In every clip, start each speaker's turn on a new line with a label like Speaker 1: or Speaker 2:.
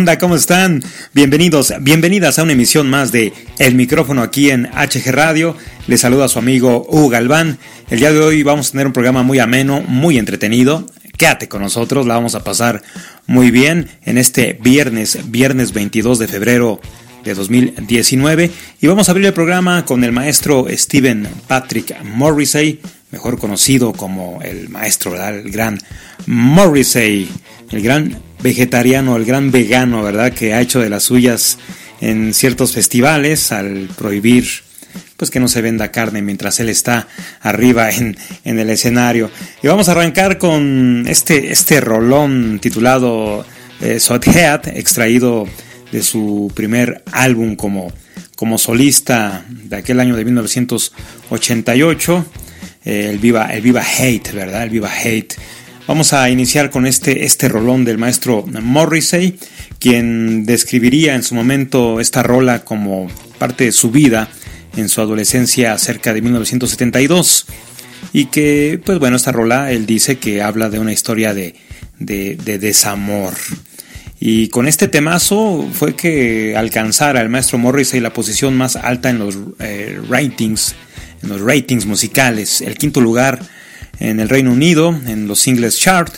Speaker 1: ¿Cómo están? Bienvenidos, bienvenidas a una emisión más de El micrófono aquí en HG Radio. Les saluda a su amigo Hugo Galván. El día de hoy vamos a tener un programa muy ameno, muy entretenido. Quédate con nosotros, la vamos a pasar muy bien en este viernes, viernes 22 de febrero de 2019. Y vamos a abrir el programa con el maestro Stephen Patrick Morrissey, mejor conocido como el maestro, el gran Morrissey, el gran vegetariano, el gran vegano, ¿verdad? Que ha hecho de las suyas en ciertos festivales al prohibir pues que no se venda carne mientras él está arriba en, el escenario. Y vamos a arrancar con este, este rolón titulado eh, Head, extraído de su primer álbum como, como solista de aquel año de 1988, eh, el, Viva, el Viva Hate, ¿verdad? El Viva Hate. Vamos a iniciar con este, este rolón del maestro Morrissey, quien describiría en su momento esta rola como parte de su vida en su adolescencia cerca de 1972. Y que, pues bueno, esta rola él dice que habla de una historia de, de, desamor. Y con este temazo fue que alcanzara el maestro Morrissey la posición más alta en los eh, ratings, en los ratings musicales, el quinto lugar en el Reino Unido, en los singles chart,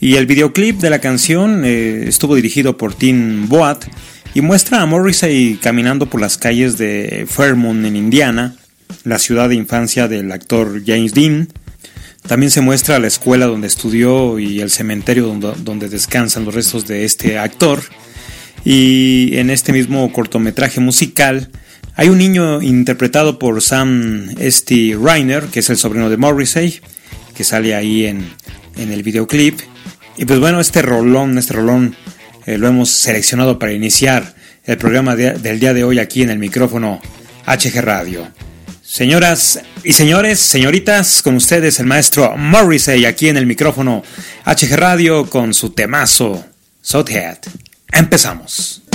Speaker 1: y el videoclip de la canción eh, estuvo dirigido por Tim Boat y muestra a Morrissey caminando por las calles de Fairmont en Indiana, la ciudad de infancia del actor James Dean. También se muestra la escuela donde estudió y el cementerio donde, donde descansan los restos de este actor. Y en este mismo cortometraje musical hay un niño interpretado por Sam St. Reiner, que es el sobrino de Morrissey, que sale ahí en, el videoclip. Y pues bueno, este rolón, este rolón eh, lo hemos seleccionado para iniciar el programa del día de hoy aquí en el micrófono HG Radio. Señoras y señores, señoritas, con ustedes el maestro Morrissey aquí en el micrófono HG Radio con su temazo Southhead. Empezamos.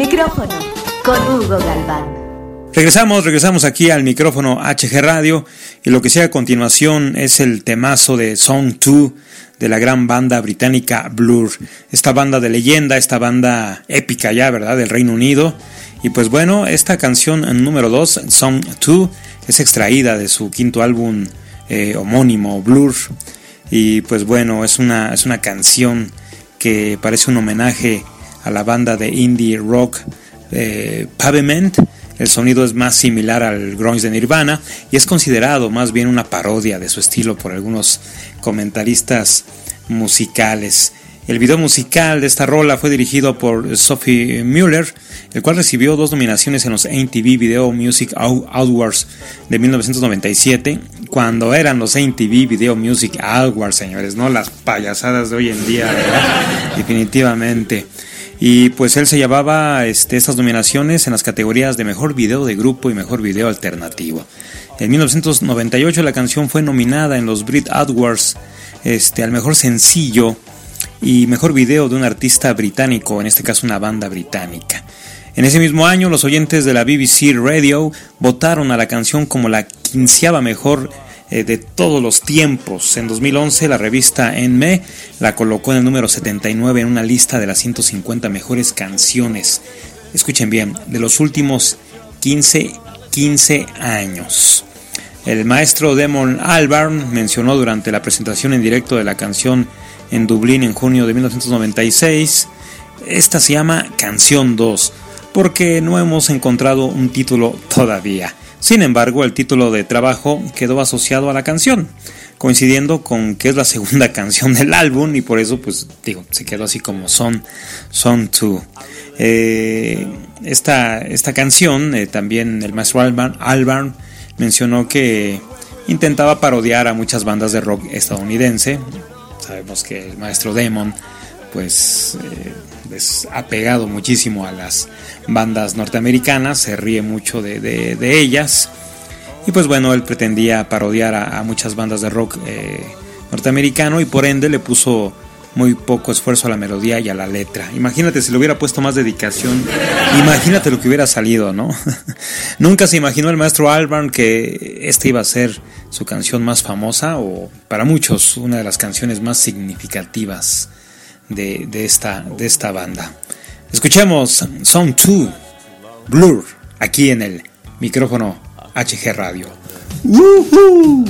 Speaker 2: micrófono con Hugo Galván.
Speaker 1: Regresamos, regresamos aquí al micrófono HG Radio y lo que sea a continuación es el temazo de Song 2 de la gran banda británica Blur. Esta banda de leyenda, esta banda épica ya, ¿verdad? Del Reino Unido. Y pues bueno, esta canción número 2, Song 2, es extraída de su quinto álbum eh, homónimo, Blur. Y pues bueno, es una, es una canción que parece un homenaje a la banda de indie rock eh, Pavement. El sonido es más similar al grunge de Nirvana y es considerado más bien una parodia de su estilo por algunos comentaristas musicales. El video musical de esta rola fue dirigido por Sophie Mueller, el cual recibió dos nominaciones en los MTV Video Music Awards de 1997, cuando eran los MTV Video Music Awards, señores, no las payasadas de hoy en día, definitivamente. Y pues él se llevaba este, estas nominaciones en las categorías de mejor video de grupo y mejor video alternativo. En 1998 la canción fue nominada en los Brit Awards este, al mejor sencillo y mejor video de un artista británico, en este caso una banda británica. En ese mismo año los oyentes de la BBC Radio votaron a la canción como la quinceava mejor eh, de todos los tiempos. En 2011 la revista Enme la colocó en el número 79 en una lista de las 150 mejores canciones. Escuchen bien, de los últimos 15, 15 años. El maestro Damon Albarn mencionó durante la presentación en directo de la canción en Dublín en junio de 1996, esta se llama Canción 2, porque no hemos encontrado un título todavía. Sin embargo, el título de trabajo quedó asociado a la canción, coincidiendo con que es la segunda canción del álbum y por eso, pues digo, se quedó así como Son, Son 2. Eh, esta, esta, canción, eh, también el maestro Albarn, mencionó que intentaba parodiar a muchas bandas de rock estadounidense. Sabemos que el maestro Damon, pues, eh, es apegado muchísimo a las bandas norteamericanas, se ríe mucho de, de, ellas. Y pues bueno, él pretendía parodiar a, muchas bandas de rock eh, norteamericano y por ende le puso muy poco esfuerzo a la melodía y a la letra. Imagínate si le hubiera puesto más dedicación, imagínate lo que hubiera salido, ¿no? Nunca se imaginó el maestro Albarn que esta iba a ser su canción más famosa o para muchos una de las canciones más significativas de, de esta, de esta banda. Escuchemos Song 2 Blur aquí en el micrófono HG Radio. ¡Woohoo!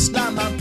Speaker 1: Islam.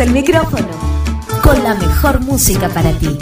Speaker 1: el micrófono con la mejor música para ti.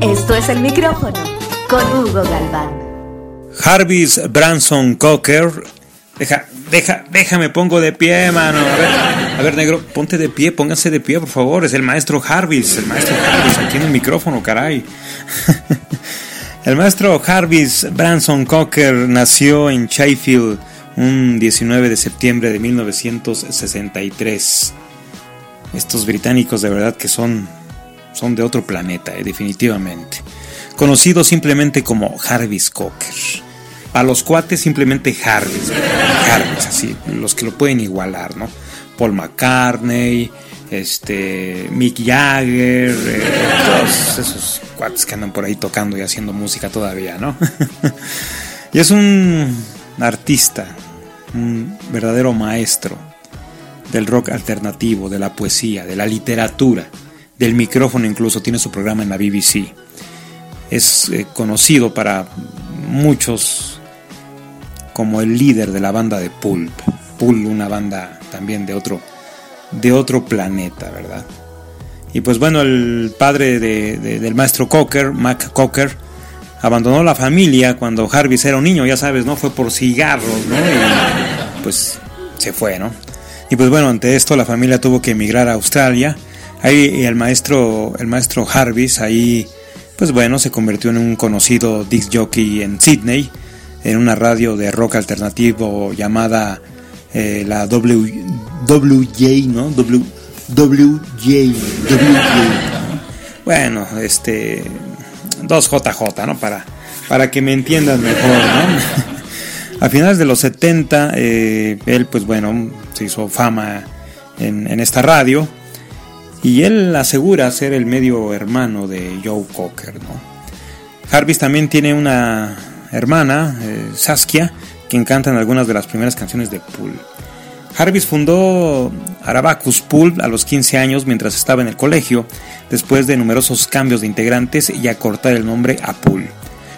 Speaker 2: Esto es el micrófono con Hugo Galván.
Speaker 1: Jarvis Branson Cocker. Deja, deja, déjame, pongo de pie, mano. A ver, negro, ponte de pie, póngase de pie, por favor. Es el maestro Jarvis, el maestro Jarvis, aquí en el micrófono, caray. El maestro Jarvis Branson Cocker nació en Sheffield un 19 de septiembre de 1963. Estos británicos de verdad que son, son de otro planeta, eh, definitivamente. Conocido simplemente como Jarvis Cocker. A los cuates simplemente Jarvis. Jarvis, así, los que lo pueden igualar, ¿no? Paul McCartney, este, Mick Jagger, eh, todos esos cuates que andan por ahí tocando y haciendo música todavía, ¿no? y es un artista, un verdadero maestro del rock alternativo, de la poesía, de la literatura, del micrófono incluso, tiene su programa en la BBC. Es eh, conocido para muchos como el líder de la banda de Pulp. Pulp, una banda también de otro, de otro planeta, ¿verdad? Y pues bueno, el padre de- de- del maestro Cocker, Mac Cocker, abandonó la familia cuando Jarvis era un niño, ya sabes, ¿no? Fue por cigarros, ¿no? Y pues se fue, ¿no? Y pues bueno, ante esto la familia tuvo que emigrar a Australia. Ahí el maestro, el maestro Jarvis, ahí, pues bueno, se convirtió en un conocido disc jockey en Sydney, en una radio de rock alternativo llamada eh, la w, WJ, ¿no? W, WJ, WJ. Bueno, este 2JJ, ¿no? Para, para que me entiendan mejor, ¿no? A finales de los 70, eh, él, pues bueno, se hizo fama en, esta radio y él asegura ser el medio hermano de Joe Cocker, ¿no? Jarvis también tiene una hermana, eh, Saskia, quien canta en algunas de las primeras canciones de Pulp. Jarvis fundó Arabacus Pulp a los 15 años mientras estaba en el colegio, después de numerosos cambios de integrantes y acortar el nombre a Pulp.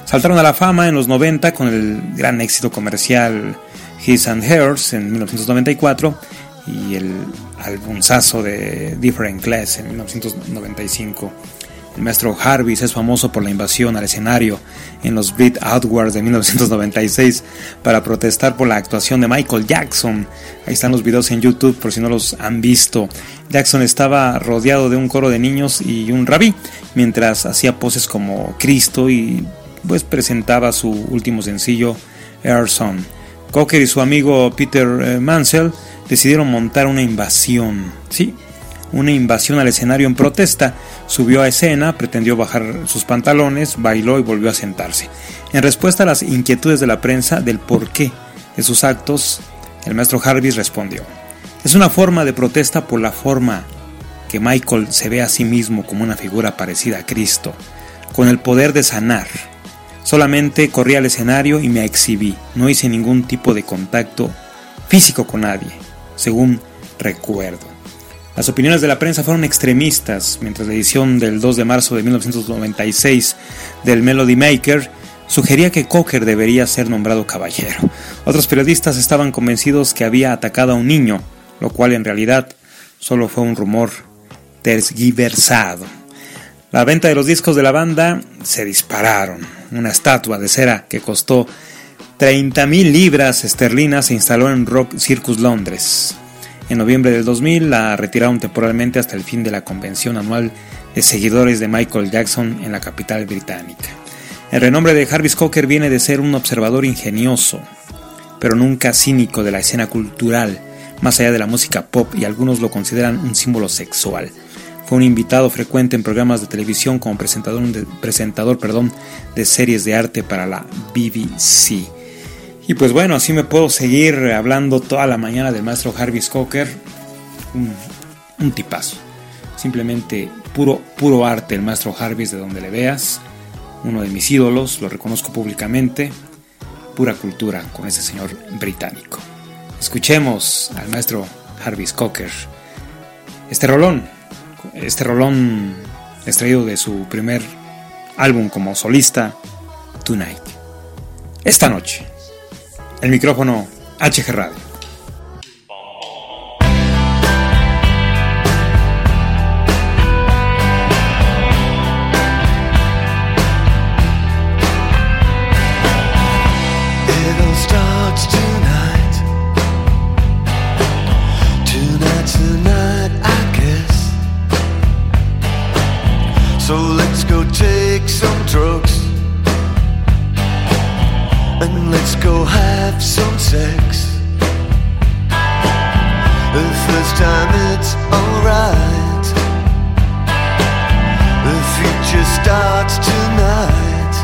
Speaker 1: Saltaron a la fama en los 90 con el gran éxito comercial His and Hers en 1994 y el albunzazo de Different Class en 1995. El maestro Jarvis es famoso por la invasión al escenario en los Brit Outwards de 1996 para protestar por la actuación de Michael Jackson. Ahí están los videos en YouTube por si no los han visto. Jackson estaba rodeado de un coro de niños y un rabí mientras hacía poses como Cristo y pues presentaba su último sencillo Air Son. Cocker y su amigo Peter eh, Mansell decidieron montar una invasión. Sí, una invasión al escenario en protesta. Subió a escena, pretendió bajar sus pantalones, bailó y volvió a sentarse. En respuesta a las inquietudes de la prensa del porqué de sus actos, el maestro Jarvis respondió: Es una forma de protesta por la forma que Michael se ve a sí mismo como una figura parecida a Cristo, con el poder de sanar. Solamente corrí al escenario y me exhibí, no hice ningún tipo de contacto físico con nadie, según recuerdo. Las opiniones de la prensa fueron extremistas, mientras la edición del 2 de marzo de 1996 del Melody Maker sugería que Cocker debería ser nombrado caballero. Otros periodistas estaban convencidos que había atacado a un niño, lo cual en realidad solo fue un rumor tergiversado. La venta de los discos de la banda se dispararon. Una estatua de cera que costó 30.000 libras esterlinas se instaló en Rock Circus Londres. En noviembre del 2000 la retiraron temporalmente hasta el fin de la convención anual de seguidores de Michael Jackson en la capital británica. El renombre de Jarvis Cocker viene de ser un observador ingenioso, pero nunca cínico de la escena cultural, más allá de la música pop y algunos lo consideran un símbolo sexual. Fue un invitado frecuente en programas de televisión como presentador, presentador perdón, de series de arte para la BBC. Y pues bueno, así me puedo seguir hablando toda la mañana del maestro Harvey Skoker. Un, tipazo. Simplemente puro, puro arte el maestro Harvey de donde le veas. Uno de mis ídolos, lo reconozco públicamente. Pura cultura con ese señor británico. Escuchemos al maestro Harvey Skoker. Este rolón, este rolón extraído de su primer álbum como solista, Tonight. Esta noche. El micrófono HG Radio.
Speaker 2: sex. The first time it's alright. The future
Speaker 3: starts tonight.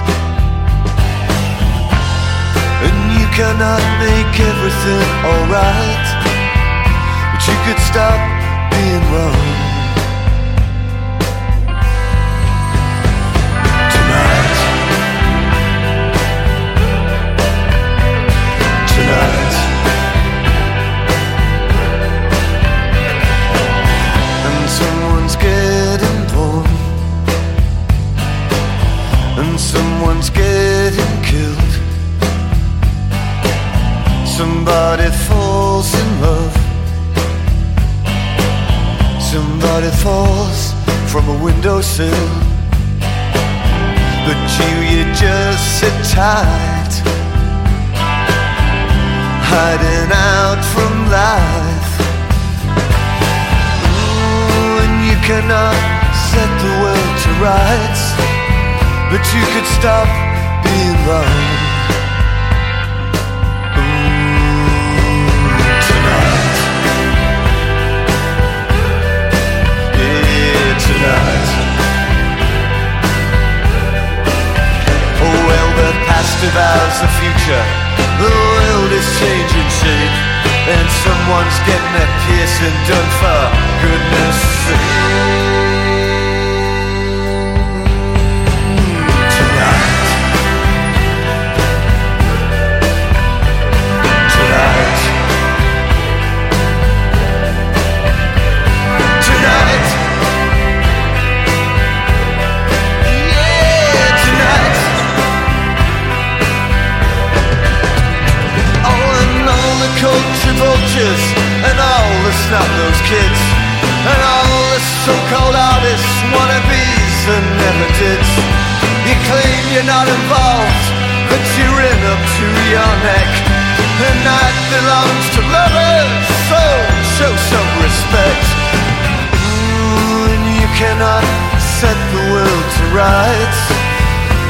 Speaker 3: And you cannot make everything alright. But you could stop being wrong. Someone's getting killed. Somebody falls in love. Somebody falls from a windowsill. But you, you just sit tight, hiding out from life. Ooh, and you cannot set the world to rights but you could stop being loved. Mm, tonight. Yeah, tonight. Well, the past devours the future. The world is changing shape, and someone's getting a piercing done for goodness sake. and all the kids and all the so-called artists, wannabes and never did. You claim you're not involved, but you're in up to your neck. The night belongs to lovers, so show some respect.
Speaker 2: Ooh, you cannot set the world to rights,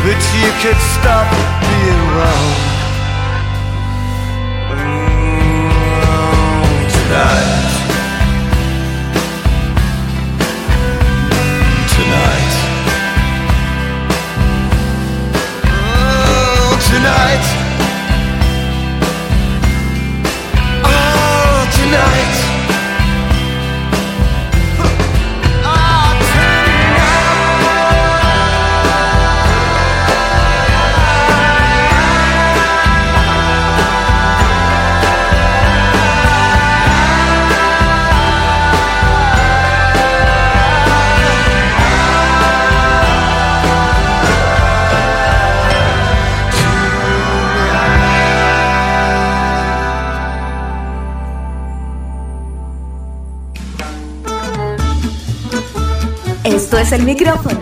Speaker 2: but you can stop being wrong. Ooh, tonight.
Speaker 3: el micrófono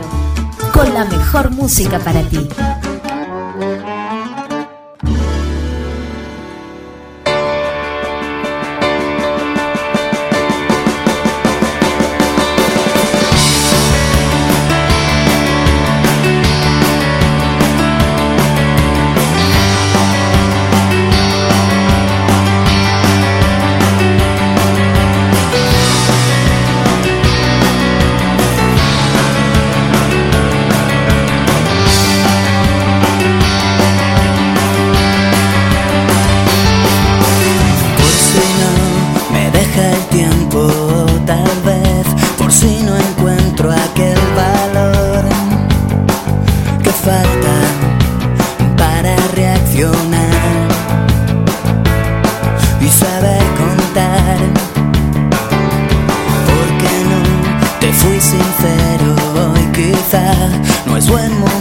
Speaker 3: con la mejor música para ti. Contar. Porque no te fui sincero hoy quizá no es buen momento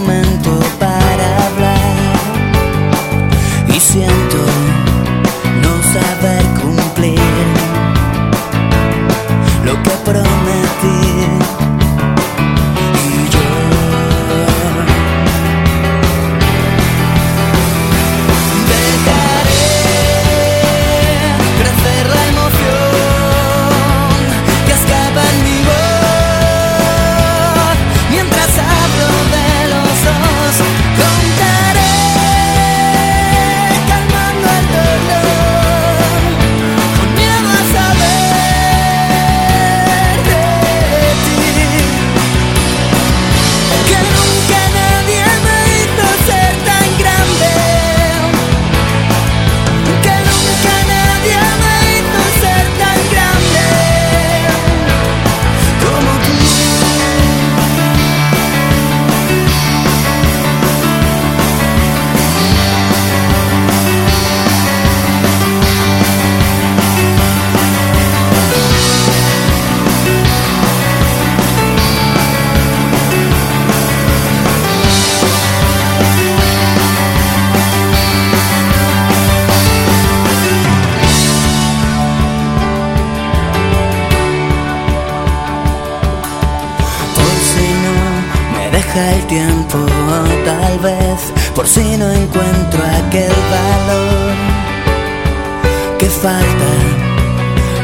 Speaker 3: tal vez por si no encuentro aquel valor
Speaker 2: que falta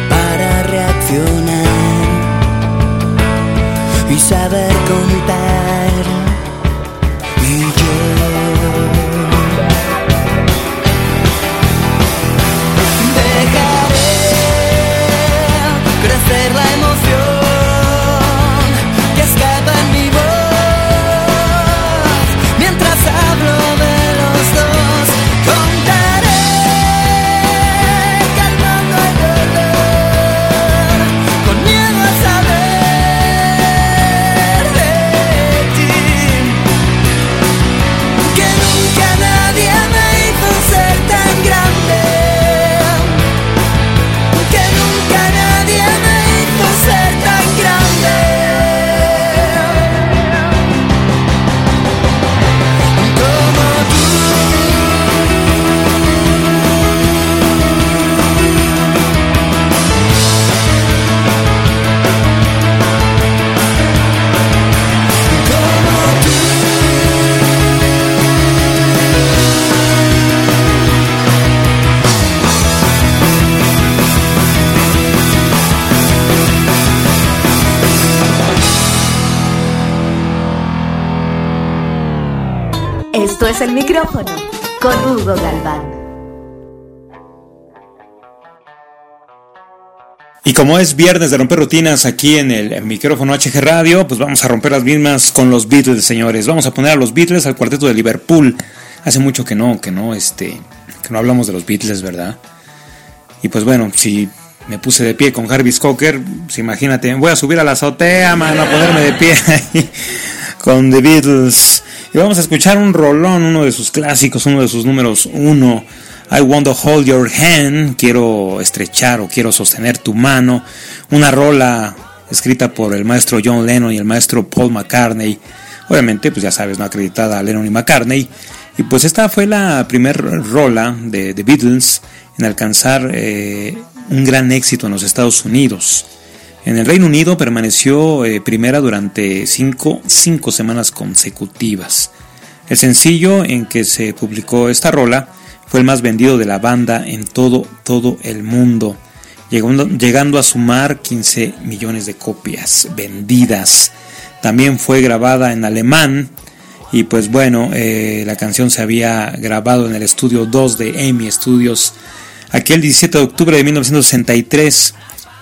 Speaker 2: para reaccionar y saber contar. El micrófono con Hugo Galván.
Speaker 1: Y como es viernes de romper rutinas aquí en el micrófono HG Radio, pues vamos a romper las mismas con los Beatles, señores. Vamos a poner a los Beatles al cuarteto de Liverpool. Hace mucho que no, que no, este, que no hablamos de los Beatles, ¿verdad? Y pues bueno, si me puse de pie con Jarvis Cocker, pues imagínate, voy a subir a la azotea, mano, a ponerme de pie ahí con The Beatles. Y vamos a escuchar un rolón, uno de sus clásicos, uno de sus números uno. I want to hold your hand, quiero estrechar o quiero sostener tu mano. Una rola escrita por el maestro John Lennon y el maestro Paul McCartney. Obviamente, pues ya sabes, no acreditada a Lennon y McCartney. Y pues esta fue la primera rola de The Beatles en alcanzar eh, un gran éxito en los Estados Unidos. En el Reino Unido permaneció eh, primera durante cinco, cinco semanas consecutivas. El sencillo en que se publicó esta rola fue el más vendido de la banda en todo, todo el mundo, llegando, llegando a sumar 15 millones de copias vendidas. También fue grabada en alemán y pues bueno, eh, la canción se había grabado en el estudio 2 de EMI Studios aquel 17 de octubre de 1963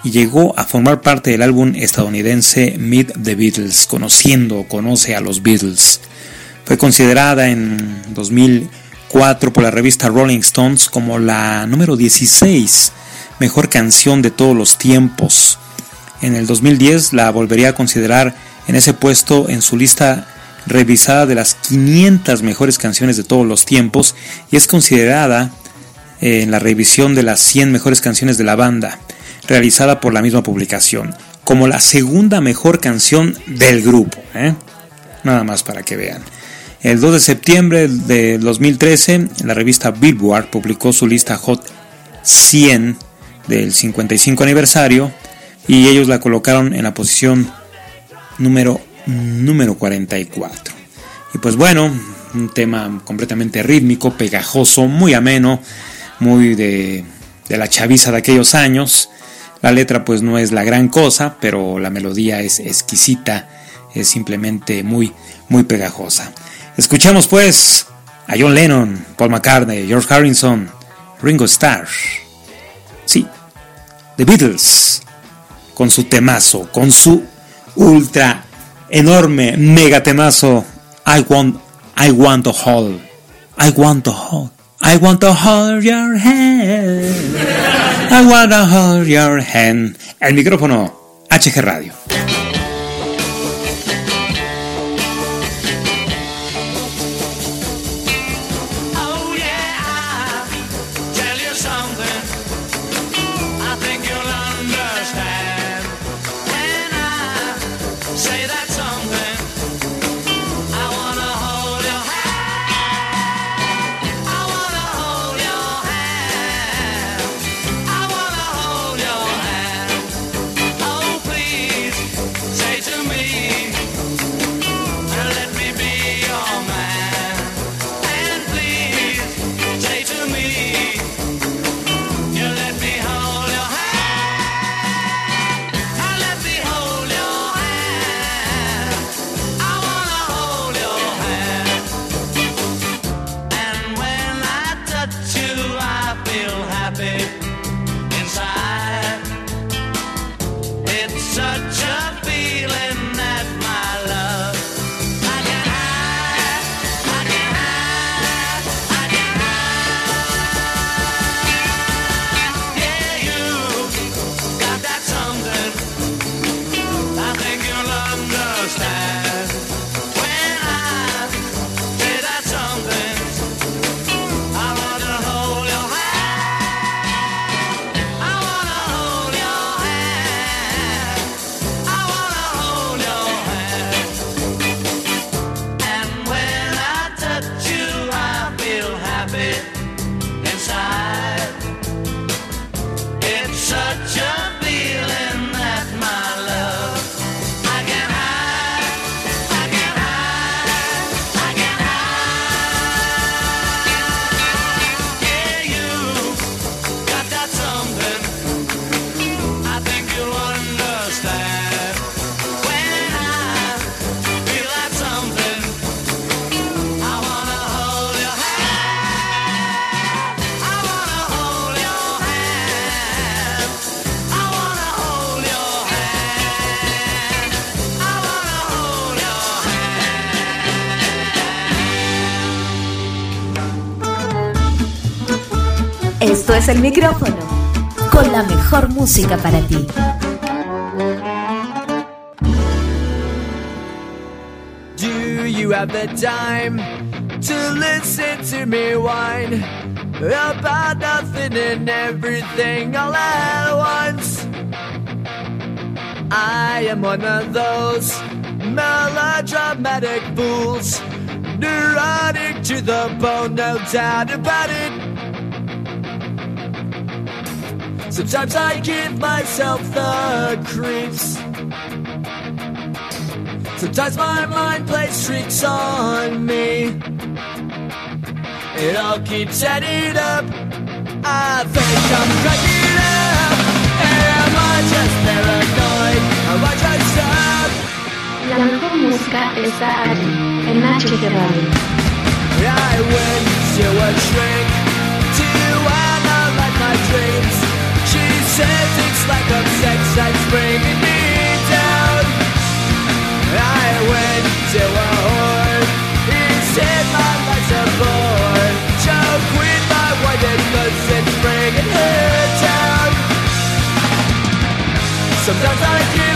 Speaker 1: y llegó a formar parte del álbum estadounidense Meet the Beatles, conociendo o conoce a los Beatles. Fue considerada en 2004 por la revista Rolling Stones como la número 16 mejor canción de todos los tiempos. En el 2010 la volvería a considerar en ese puesto en su lista revisada de las 500 mejores canciones de todos los tiempos y es considerada
Speaker 4: eh, en la revisión de las 100 mejores canciones de la banda, realizada por la misma publicación, como la segunda mejor canción del grupo. ¿eh? Nada más para que vean. El 2 de septiembre de 2013, la revista Billboard publicó su lista Hot 100 del 55 aniversario y ellos la colocaron en la posición número, número 44. Y pues bueno, un tema completamente rítmico, pegajoso, muy ameno, muy de, de la chaviza de aquellos años. La letra pues no es la gran cosa, pero la melodía es exquisita, es simplemente muy, muy pegajosa. Escuchamos pues a John Lennon, Paul McCartney, George Harrison, Ringo Starr. Sí, The Beatles, con su temazo, con su ultra enorme mega temazo I want I want to hold I want to hold I want to hold your hand. I want to hold your hand. El micrófono HG Radio
Speaker 5: Es el micrófono, con la mejor música para ti.
Speaker 6: Do you have the time to listen to me whine about nothing and everything all at once? I am one of those melodramatic fools, neurotic to the bone, no doubt about it. Sometimes I give myself the creeps. Sometimes my mind plays tricks on me. It all keeps adding up. I think I'm cracking up. Am I just paranoid? Am I just up?
Speaker 7: La mejor música está en
Speaker 6: I went to a shrink to analyze my dreams. Says it's like a sex that's bringing me down. I went to a whore. He said my life's a bore. Choke with my wife because it's bringing her down. Sometimes I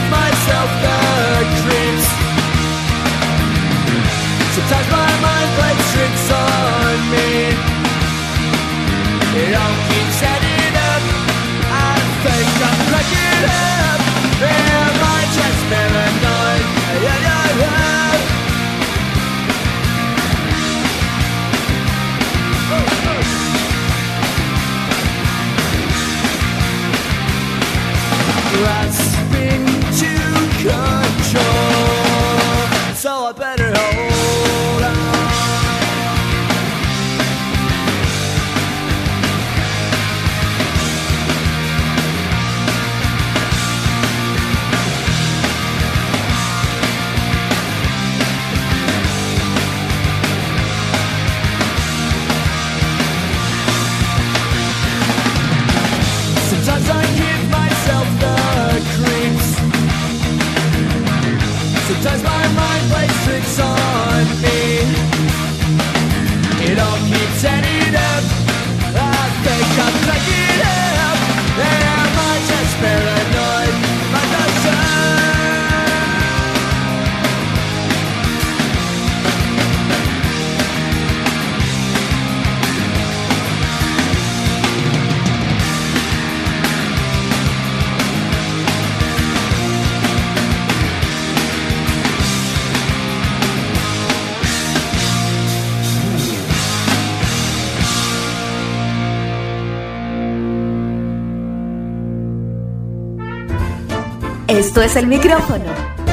Speaker 2: Esto es el micrófono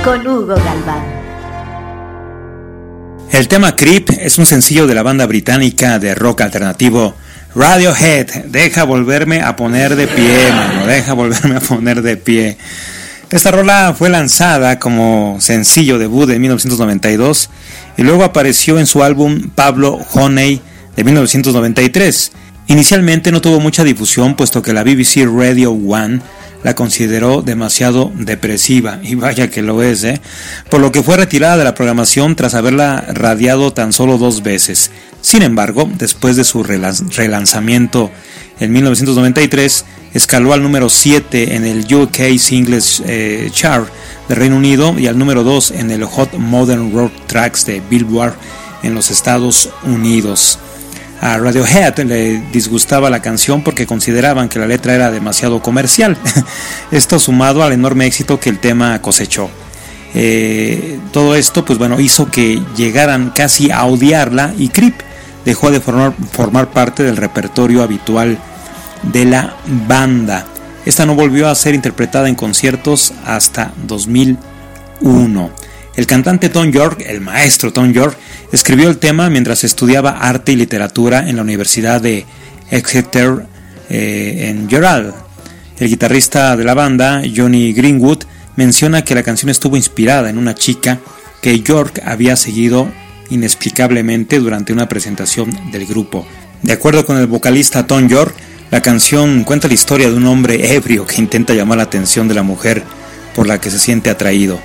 Speaker 2: con Hugo Galván.
Speaker 1: El tema Creep es un sencillo de la banda británica de rock alternativo Radiohead. Deja volverme a poner de pie, mano. Deja volverme a poner de pie. Esta rola fue lanzada como sencillo debut en 1992 y luego apareció en su álbum Pablo Honey de 1993. Inicialmente no tuvo mucha difusión puesto que la BBC Radio One la consideró demasiado depresiva, y vaya que lo es, ¿eh? por lo que fue retirada de la programación tras haberla radiado tan solo dos veces. Sin embargo, después de su relanzamiento en 1993, escaló al número 7 en el UK Singles eh, Chart de Reino Unido y al número 2 en el Hot Modern Rock Tracks de Billboard en los Estados Unidos. A Radiohead le disgustaba la canción porque consideraban que la letra era demasiado comercial. Esto sumado al enorme éxito que el tema cosechó. Eh, todo esto, pues bueno, hizo que llegaran casi a odiarla y Creep dejó de formar, formar parte del repertorio habitual de la banda. Esta no volvió a ser interpretada en conciertos hasta 2001. El cantante Tom York, el maestro Tom York, escribió el tema mientras estudiaba arte y literatura en la Universidad de Exeter eh, en Gerald. El guitarrista de la banda, Johnny Greenwood, menciona que la canción estuvo inspirada en una chica que York había seguido inexplicablemente durante una presentación del grupo. De acuerdo con el vocalista Tom York, la canción cuenta la historia de un hombre ebrio que intenta llamar la atención de la mujer por la que se siente atraído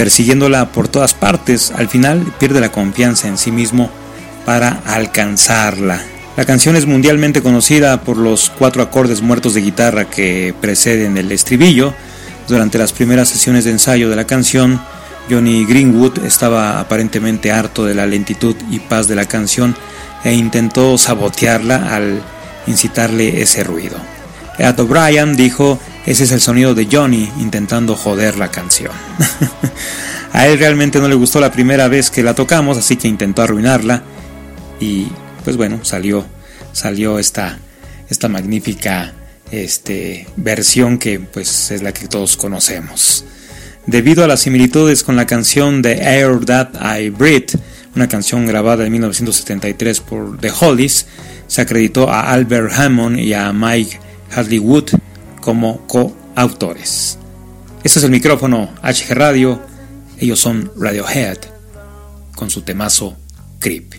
Speaker 1: persiguiéndola por todas partes, al final pierde la confianza en sí mismo para alcanzarla. La canción es mundialmente conocida por los cuatro acordes muertos de guitarra que preceden el estribillo. Durante las primeras sesiones de ensayo de la canción, Johnny Greenwood estaba aparentemente harto de la lentitud y paz de la canción e intentó sabotearla al incitarle ese ruido. Ed O'Brien dijo, ese es el sonido de Johnny intentando joder la canción. a él realmente no le gustó la primera vez que la tocamos, así que intentó arruinarla y pues bueno, salió salió esta esta magnífica este, versión que pues es la que todos conocemos. Debido a las similitudes con la canción de Air That I Breathe, una canción grabada en 1973 por The Hollies, se acreditó a Albert Hammond y a Mike Hadley Wood como coautores. Este es el micrófono HG Radio, ellos son Radiohead con su temazo Creep.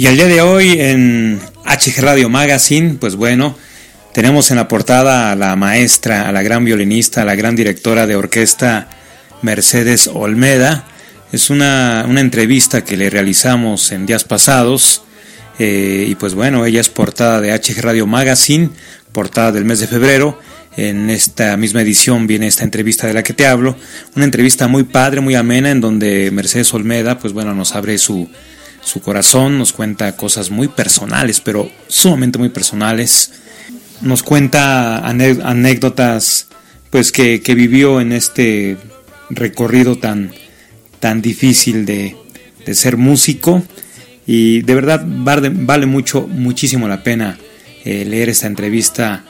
Speaker 1: Y el día de hoy en HG Radio Magazine, pues bueno, tenemos en la portada a la maestra, a la gran violinista, a la gran directora de orquesta Mercedes Olmeda. Es una, una entrevista que le realizamos en días pasados. eh, y pues bueno, ella es portada de HG Radio Magazine, portada del mes de febrero. En esta misma edición viene esta entrevista de la que te hablo. Una entrevista muy padre, muy amena, en donde Mercedes Olmeda, pues bueno, nos abre su, su corazón, nos cuenta cosas muy personales, pero sumamente muy personales. Nos cuenta anécdotas pues que, que vivió en este recorrido tan, tan difícil de, de ser músico. Y de verdad vale, mucho, muchísimo la pena eh, leer esta entrevista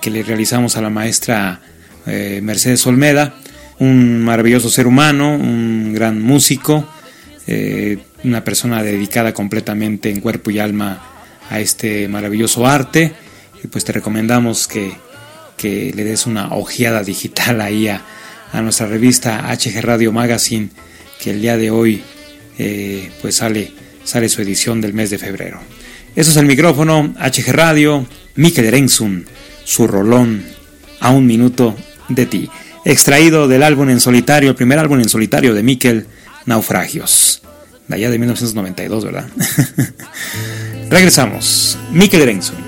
Speaker 1: que le realizamos a la maestra eh, Mercedes Olmeda, un maravilloso ser humano, un gran músico, eh, una persona dedicada completamente en cuerpo y alma a este maravilloso arte. Y pues te recomendamos que, que le des una ojeada digital ahí a, a nuestra revista HG Radio Magazine, que el día de hoy eh, pues sale, sale su edición del mes de febrero. Eso es el micrófono HG Radio, Mikel Erenzun, su rolón a un minuto de ti. Extraído del álbum en solitario, el primer álbum en solitario de Mikel, Naufragios. De allá de 1992, ¿verdad? Regresamos. Mikel Erenzun.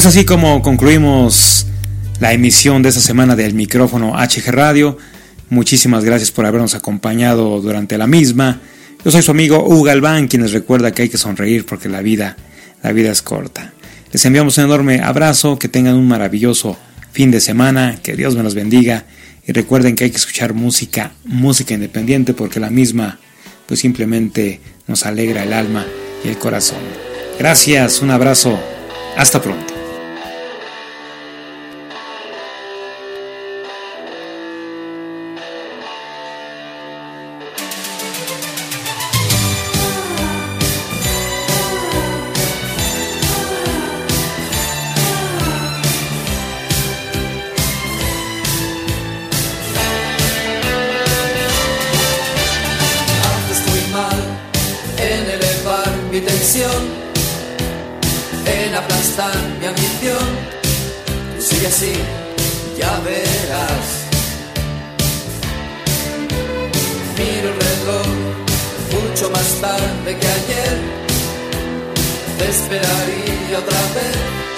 Speaker 1: Es así como concluimos la emisión de esta semana del micrófono HG Radio. Muchísimas gracias por habernos acompañado durante la misma. Yo soy su amigo Hugo Galván, quien les recuerda que hay que sonreír porque la vida, la vida es corta. Les enviamos un enorme abrazo, que tengan un maravilloso fin de semana, que Dios me los bendiga y recuerden que hay que escuchar música, música independiente porque la misma pues simplemente nos alegra el alma y el corazón. Gracias, un abrazo, hasta pronto.
Speaker 8: Aplastar mi ambición. Sigue así, ya verás. Miro el reloj mucho más tarde que ayer. Te esperaría otra vez.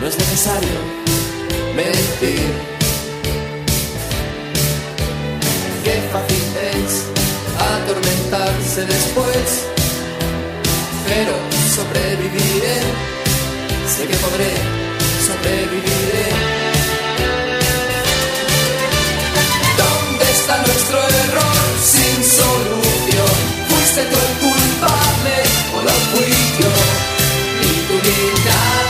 Speaker 8: No es necesario mentir. Qué fácil es atormentarse después, pero sobreviviré, sé que podré, sobreviviré. ¿Dónde está nuestro error sin solución? ¿Fuiste tú el culpable o lo fui yo?
Speaker 5: gritar.